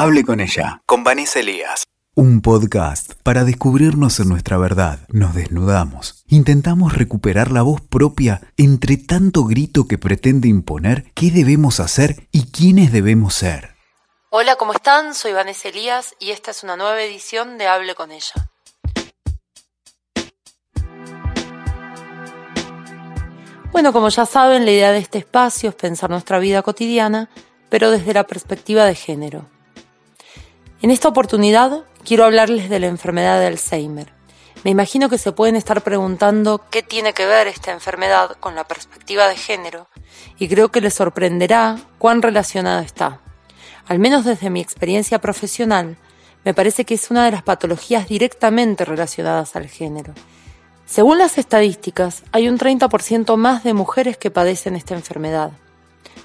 Hable con ella, con Vanessa Elías. Un podcast para descubrirnos en nuestra verdad. Nos desnudamos. Intentamos recuperar la voz propia entre tanto grito que pretende imponer qué debemos hacer y quiénes debemos ser. Hola, ¿cómo están? Soy Vanessa Elías y esta es una nueva edición de Hable con ella. Bueno, como ya saben, la idea de este espacio es pensar nuestra vida cotidiana, pero desde la perspectiva de género. En esta oportunidad quiero hablarles de la enfermedad de Alzheimer. Me imagino que se pueden estar preguntando qué tiene que ver esta enfermedad con la perspectiva de género, y creo que les sorprenderá cuán relacionado está. Al menos desde mi experiencia profesional, me parece que es una de las patologías directamente relacionadas al género. Según las estadísticas, hay un 30% más de mujeres que padecen esta enfermedad.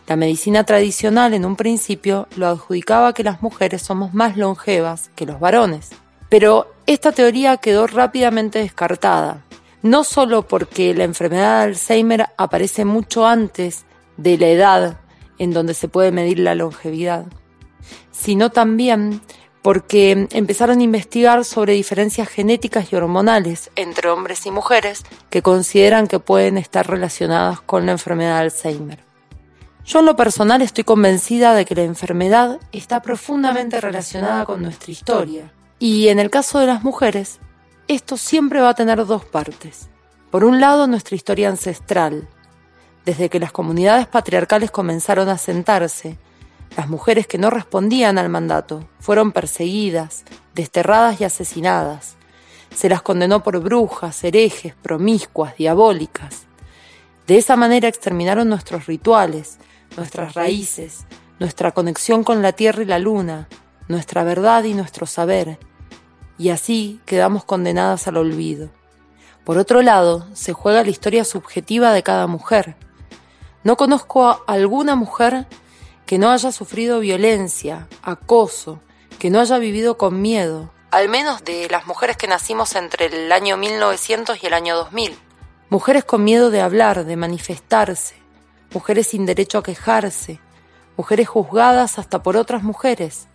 La medicina tradicional en un principio lo adjudicaba que las mujeres somos más longevas que los varones. Pero esta teoría quedó rápidamente descartada, no solo porque la enfermedad de Alzheimer aparece mucho antes de la edad en donde se puede medir la longevidad, sino también porque empezaron a investigar sobre diferencias genéticas y hormonales entre hombres y mujeres que consideran que pueden estar relacionadas con la enfermedad de Alzheimer. Yo en lo personal estoy convencida de que la enfermedad está profundamente relacionada con nuestra historia. Y en el caso de las mujeres, esto siempre va a tener dos partes. Por un lado, nuestra historia ancestral. Desde que las comunidades patriarcales comenzaron a sentarse, las mujeres que no respondían al mandato fueron perseguidas, desterradas y asesinadas. Se las condenó por brujas, herejes, promiscuas, diabólicas. De esa manera exterminaron nuestros rituales, nuestras raíces, nuestra conexión con la tierra y la luna, nuestra verdad y nuestro saber, y así quedamos condenadas al olvido. Por otro lado, se juega la historia subjetiva de cada mujer. No conozco a alguna mujer que no haya sufrido violencia, acoso, que no haya vivido con miedo, al menos de las mujeres que nacimos entre el año 1900 y el año 2000. Mujeres con miedo de hablar, de manifestarse, mujeres sin derecho a quejarse, mujeres juzgadas hasta por otras mujeres,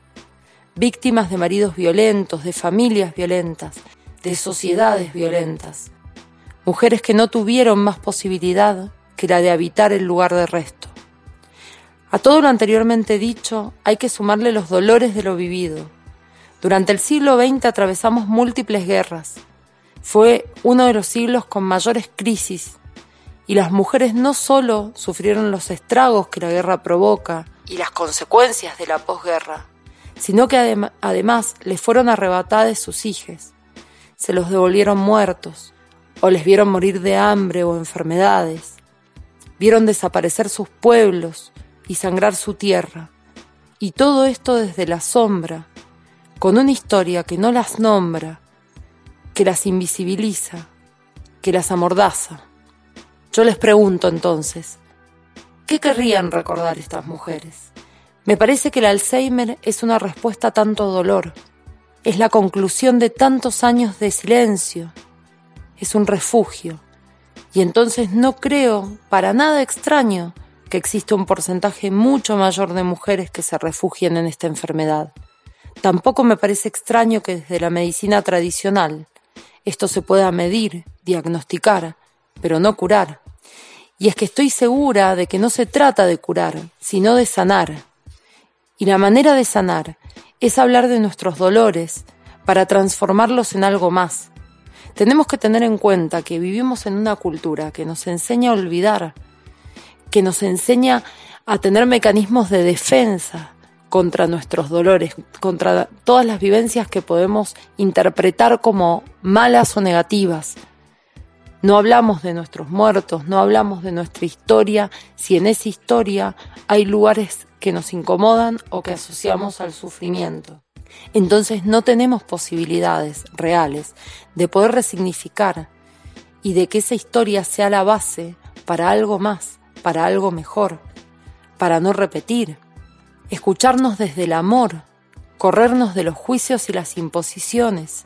víctimas de maridos violentos, de familias violentas, de sociedades violentas, mujeres que no tuvieron más posibilidad que la de habitar el lugar de resto. A todo lo anteriormente dicho hay que sumarle los dolores de lo vivido. Durante el siglo XX atravesamos múltiples guerras. Fue uno de los siglos con mayores crisis y las mujeres no solo sufrieron los estragos que la guerra provoca y las consecuencias de la posguerra, sino que además les fueron arrebatadas sus hijos, se los devolvieron muertos, o les vieron morir de hambre o enfermedades, vieron desaparecer sus pueblos, y sangrar su tierra. Y todo esto desde la sombra, con una historia que no las nombra, que las invisibiliza, que las amordaza. Yo les pregunto entonces, ¿qué querrían recordar estas mujeres? Me parece que el Alzheimer es una respuesta a tanto dolor, es la conclusión de tantos años de silencio, es un refugio. Y entonces no creo para nada extraño que existe un porcentaje mucho mayor de mujeres que se refugian en esta enfermedad. Tampoco me parece extraño que desde la medicina tradicional esto se pueda medir, diagnosticar, pero no curar. Y es que estoy segura de que no se trata de curar, sino de sanar. Y la manera de sanar es hablar de nuestros dolores para transformarlos en algo más. Tenemos que tener en cuenta que vivimos en una cultura que nos enseña a olvidar, que nos enseña a tener mecanismos de defensa contra nuestros dolores, contra todas las vivencias que podemos interpretar como malas o negativas. No hablamos de nuestros muertos, no hablamos de nuestra historia, si en esa historia hay lugares que nos incomodan o que asociamos al sufrimiento. Entonces no tenemos posibilidades reales de poder resignificar y de que esa historia sea la base para algo más para algo mejor, para no repetir, escucharnos desde el amor, corrernos de los juicios y las imposiciones,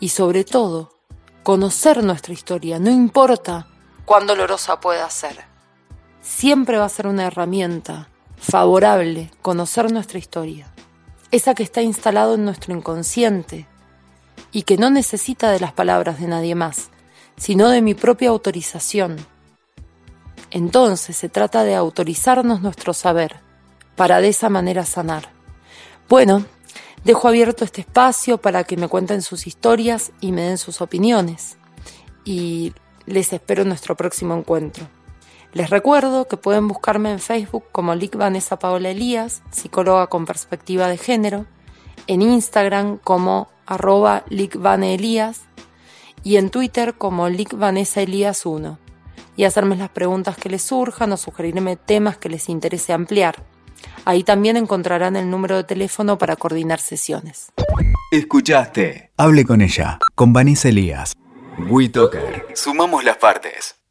y sobre todo, conocer nuestra historia, no importa cuán dolorosa pueda ser. Siempre va a ser una herramienta favorable conocer nuestra historia. esa que está instalado en nuestro inconsciente y que no necesita de las palabras de nadie más, sino de mi propia autorización. Entonces se trata de autorizarnos nuestro saber, para de esa manera sanar. Bueno, dejo abierto este espacio para que me cuenten sus historias y me den sus opiniones. Y les espero en nuestro próximo encuentro. Les recuerdo que pueden buscarme en Facebook como Lic Vanessa Paola Elías, psicóloga con perspectiva de género, en Instagram como arroba Elías y en Twitter como Lic Vanessa Elías 1 y hacerme las preguntas que les surjan o sugerirme temas que les interese ampliar. Ahí también encontrarán el número de teléfono para coordinar sesiones. Escuchaste. Hable con ella, con Vanessa Elías. WeToker. Sumamos las partes.